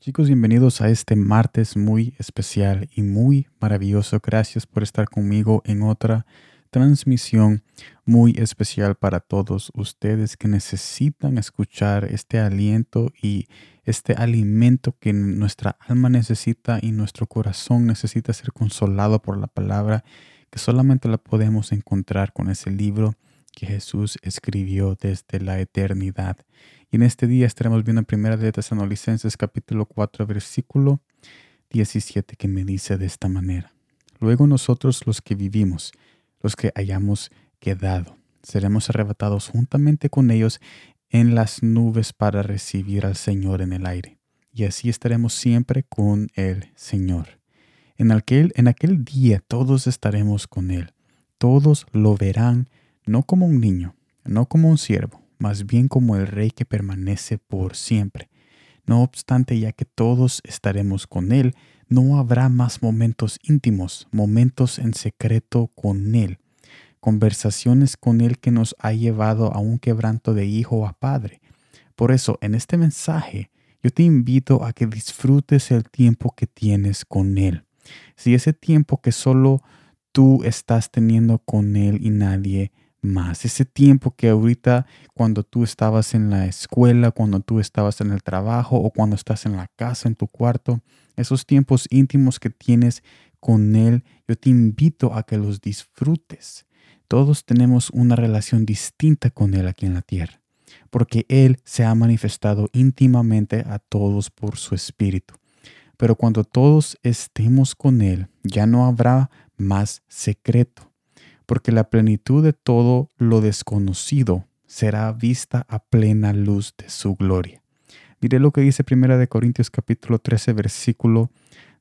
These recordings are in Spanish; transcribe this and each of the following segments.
Chicos, bienvenidos a este martes muy especial y muy maravilloso. Gracias por estar conmigo en otra transmisión muy especial para todos ustedes que necesitan escuchar este aliento y este alimento que nuestra alma necesita y nuestro corazón necesita ser consolado por la palabra que solamente la podemos encontrar con ese libro que Jesús escribió desde la eternidad. Y en este día estaremos viendo en Primera de Tesalonicenses capítulo 4 versículo 17 que me dice de esta manera. Luego nosotros los que vivimos, los que hayamos quedado, seremos arrebatados juntamente con ellos en las nubes para recibir al Señor en el aire. Y así estaremos siempre con el Señor. En aquel, en aquel día todos estaremos con Él. Todos lo verán no como un niño, no como un siervo, más bien como el Rey que permanece por siempre. No obstante, ya que todos estaremos con Él, no habrá más momentos íntimos, momentos en secreto con Él, conversaciones con Él que nos ha llevado a un quebranto de hijo a padre. Por eso, en este mensaje, yo te invito a que disfrutes el tiempo que tienes con Él. Si ese tiempo que solo tú estás teniendo con Él y nadie más. Ese tiempo que ahorita cuando tú estabas en la escuela, cuando tú estabas en el trabajo o cuando estás en la casa, en tu cuarto, esos tiempos íntimos que tienes con Él, yo te invito a que los disfrutes. Todos tenemos una relación distinta con Él aquí en la tierra, porque Él se ha manifestado íntimamente a todos por su Espíritu. Pero cuando todos estemos con Él, ya no habrá más secreto porque la plenitud de todo lo desconocido será vista a plena luz de su gloria. Mire lo que dice Primera de Corintios capítulo 13 versículo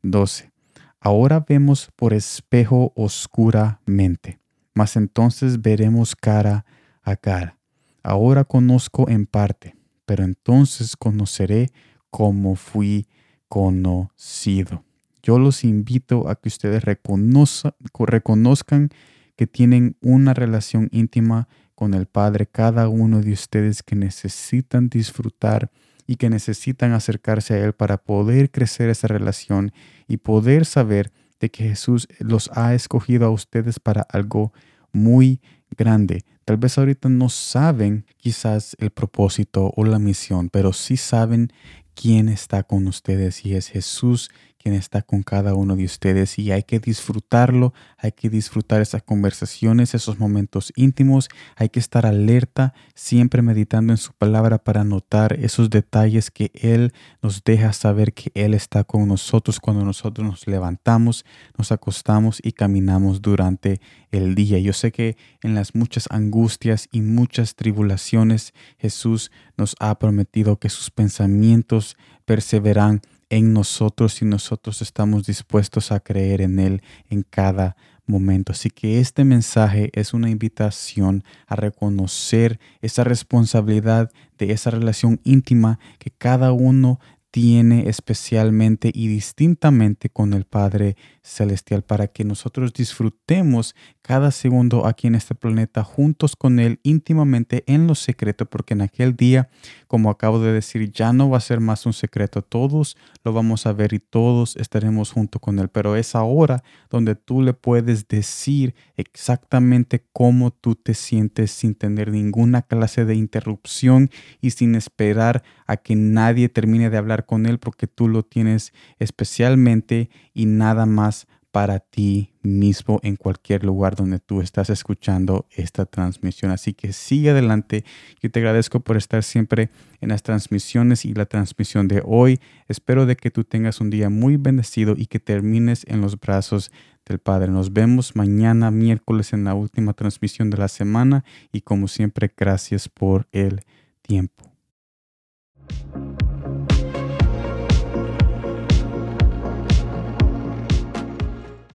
12. Ahora vemos por espejo oscuramente, mas entonces veremos cara a cara. Ahora conozco en parte, pero entonces conoceré como fui conocido. Yo los invito a que ustedes reconozcan que tienen una relación íntima con el Padre, cada uno de ustedes que necesitan disfrutar y que necesitan acercarse a Él para poder crecer esa relación y poder saber de que Jesús los ha escogido a ustedes para algo muy grande. Tal vez ahorita no saben quizás el propósito o la misión, pero sí saben quién está con ustedes y es Jesús quien está con cada uno de ustedes y hay que disfrutarlo, hay que disfrutar esas conversaciones, esos momentos íntimos, hay que estar alerta, siempre meditando en su palabra para notar esos detalles que Él nos deja saber que Él está con nosotros cuando nosotros nos levantamos, nos acostamos y caminamos durante el día. Yo sé que en las muchas angustias y muchas tribulaciones Jesús nos ha prometido que sus pensamientos perseveran en nosotros y nosotros estamos dispuestos a creer en Él en cada momento. Así que este mensaje es una invitación a reconocer esa responsabilidad de esa relación íntima que cada uno tiene especialmente y distintamente con el Padre Celestial para que nosotros disfrutemos cada segundo aquí en este planeta juntos con Él íntimamente en lo secreto, porque en aquel día, como acabo de decir, ya no va a ser más un secreto, todos lo vamos a ver y todos estaremos junto con Él, pero es ahora donde tú le puedes decir exactamente cómo tú te sientes sin tener ninguna clase de interrupción y sin esperar a que nadie termine de hablar con Él porque tú lo tienes especialmente y nada más para ti mismo en cualquier lugar donde tú estás escuchando esta transmisión. Así que sigue adelante. Yo te agradezco por estar siempre en las transmisiones y la transmisión de hoy. Espero de que tú tengas un día muy bendecido y que termines en los brazos del Padre. Nos vemos mañana miércoles en la última transmisión de la semana y como siempre gracias por el tiempo.